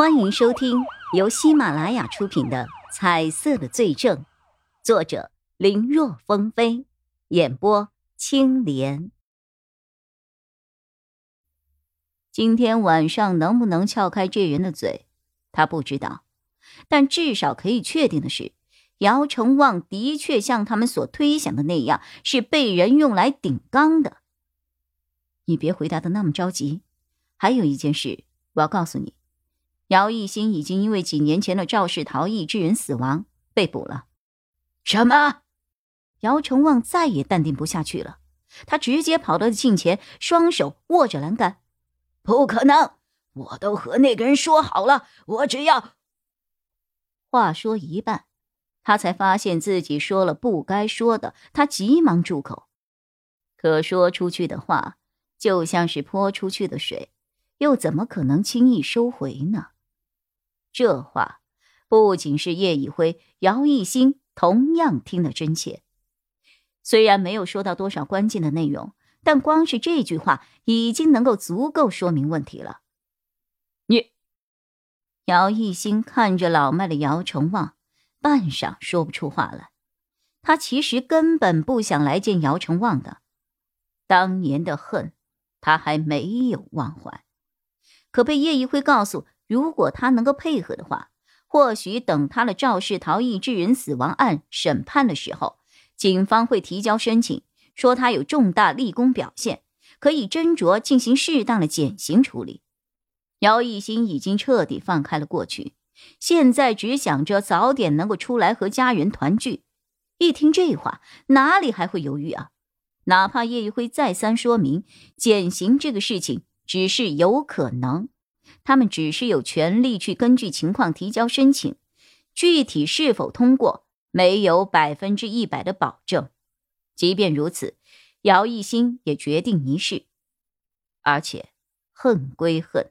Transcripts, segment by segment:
欢迎收听由喜马拉雅出品的《彩色的罪证》，作者林若风飞，演播青莲。今天晚上能不能撬开这人的嘴，他不知道，但至少可以确定的是，姚成旺的确像他们所推想的那样，是被人用来顶缸的。你别回答的那么着急，还有一件事我要告诉你。姚艺兴已经因为几年前的肇事逃逸致人死亡被捕了。什么？姚成旺再也淡定不下去了，他直接跑到近前，双手握着栏杆。不可能！我都和那个人说好了，我只要……话说一半，他才发现自己说了不该说的，他急忙住口。可说出去的话，就像是泼出去的水，又怎么可能轻易收回呢？这话不仅是叶以辉，姚艺兴同样听得真切。虽然没有说到多少关键的内容，但光是这句话已经能够足够说明问题了。你，姚艺兴看着老迈的姚成旺，半晌说不出话来。他其实根本不想来见姚成旺的，当年的恨他还没有忘怀，可被叶一辉告诉。如果他能够配合的话，或许等他的肇事逃逸致人死亡案审判的时候，警方会提交申请，说他有重大立功表现，可以斟酌进行适当的减刑处理。姚艺兴已经彻底放开了过去，现在只想着早点能够出来和家人团聚。一听这话，哪里还会犹豫啊？哪怕叶一辉再三说明减刑这个事情只是有可能。他们只是有权利去根据情况提交申请，具体是否通过没有百分之一百的保证。即便如此，姚一新也决定一试。而且，恨归恨，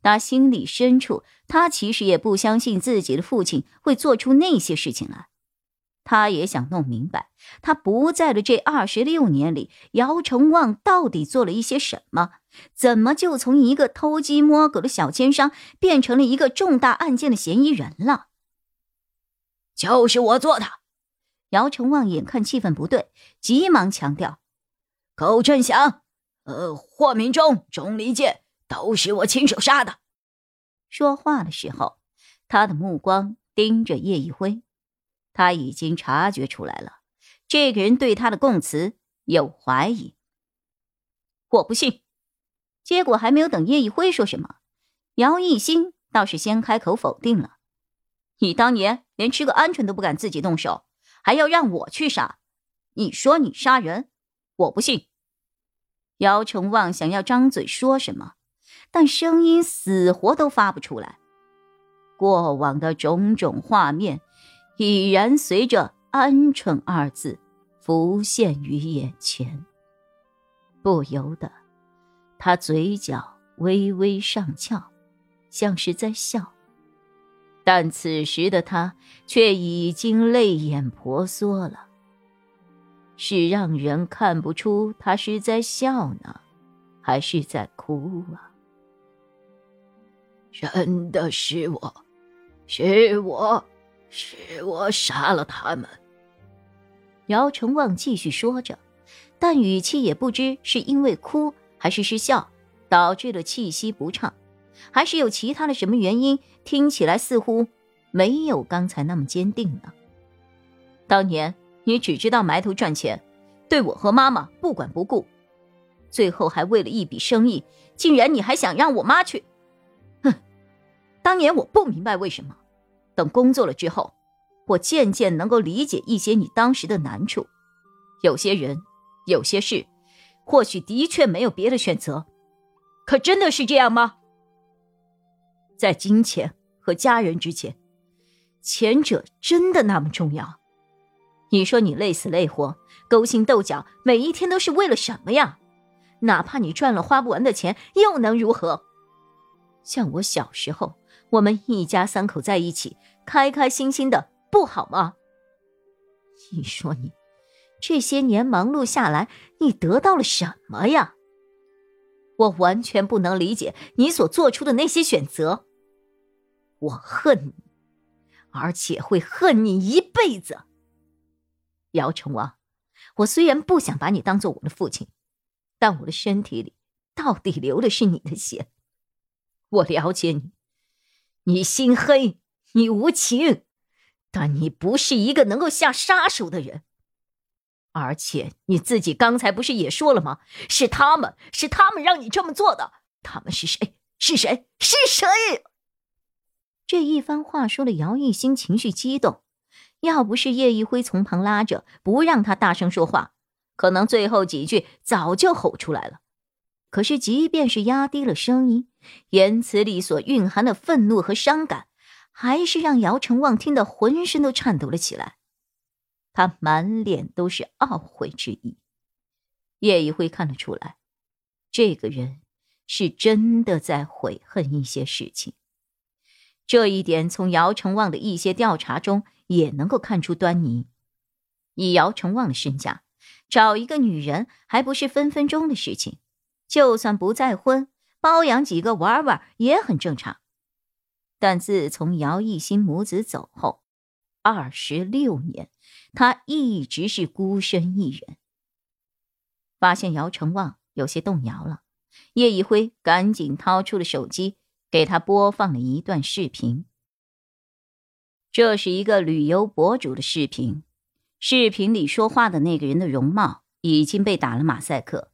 打心里深处，他其实也不相信自己的父亲会做出那些事情来。他也想弄明白，他不在的这二十六年里，姚成旺到底做了一些什么？怎么就从一个偷鸡摸狗的小奸商，变成了一个重大案件的嫌疑人了？就是我做的。姚成旺眼看气氛不对，急忙强调：“苟振祥，呃，霍明忠、钟离剑都是我亲手杀的。”说话的时候，他的目光盯着叶一辉。他已经察觉出来了，这个人对他的供词有怀疑。我不信。结果还没有等叶一辉说什么，姚艺兴倒是先开口否定了：“你当年连吃个鹌鹑都不敢自己动手，还要让我去杀？你说你杀人，我不信。”姚成旺想要张嘴说什么，但声音死活都发不出来。过往的种种画面。已然随着“鹌鹑”二字浮现于眼前，不由得，他嘴角微微上翘，像是在笑。但此时的他却已经泪眼婆娑了，是让人看不出他是在笑呢，还是在哭啊？真的是我，是我。是我杀了他们。姚成旺继续说着，但语气也不知是因为哭还是是笑，导致了气息不畅，还是有其他的什么原因，听起来似乎没有刚才那么坚定呢。当年你只知道埋头赚钱，对我和妈妈不管不顾，最后还为了一笔生意，竟然你还想让我妈去？哼！当年我不明白为什么。等工作了之后，我渐渐能够理解一些你当时的难处。有些人，有些事，或许的确没有别的选择。可真的是这样吗？在金钱和家人之前，前者真的那么重要？你说你累死累活，勾心斗角，每一天都是为了什么呀？哪怕你赚了花不完的钱，又能如何？像我小时候。我们一家三口在一起，开开心心的，不好吗？你说你这些年忙碌下来，你得到了什么呀？我完全不能理解你所做出的那些选择。我恨你，而且会恨你一辈子。姚成王，我虽然不想把你当做我的父亲，但我的身体里到底流的是你的血。我了解你，你心黑，你无情，但你不是一个能够下杀手的人。而且你自己刚才不是也说了吗？是他们，是他们让你这么做的。他们是谁？是谁？是谁？这一番话说的姚一新情绪激动，要不是叶一辉从旁拉着，不让他大声说话，可能最后几句早就吼出来了。可是即便是压低了声音，言辞里所蕴含的愤怒和伤感，还是让姚成旺听得浑身都颤抖了起来。他满脸都是懊悔之意。叶一辉看得出来，这个人是真的在悔恨一些事情。这一点从姚成旺的一些调查中也能够看出端倪。以姚成旺的身价，找一个女人还不是分分钟的事情。就算不再婚，包养几个玩玩也很正常。但自从姚一新母子走后，二十六年。他一直是孤身一人。发现姚成旺有些动摇了，叶一辉赶紧掏出了手机，给他播放了一段视频。这是一个旅游博主的视频，视频里说话的那个人的容貌已经被打了马赛克，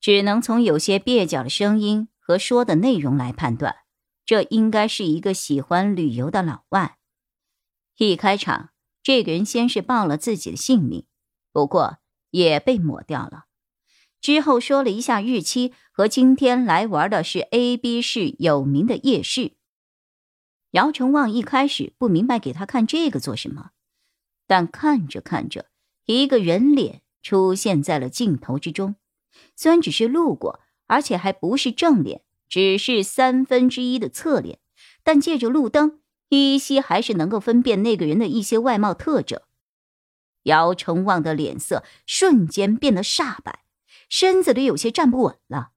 只能从有些蹩脚的声音和说的内容来判断，这应该是一个喜欢旅游的老外。一开场。这个人先是报了自己的姓名，不过也被抹掉了。之后说了一下日期和今天来玩的是 A、B 市有名的夜市。姚成旺一开始不明白给他看这个做什么，但看着看着，一个人脸出现在了镜头之中。虽然只是路过，而且还不是正脸，只是三分之一的侧脸，但借着路灯。依稀还是能够分辨那个人的一些外貌特征。姚成旺的脸色瞬间变得煞白，身子里有些站不稳了。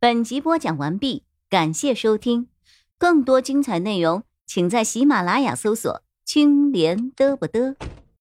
本集播讲完毕，感谢收听，更多精彩内容请在喜马拉雅搜索“青莲嘚不嘚”。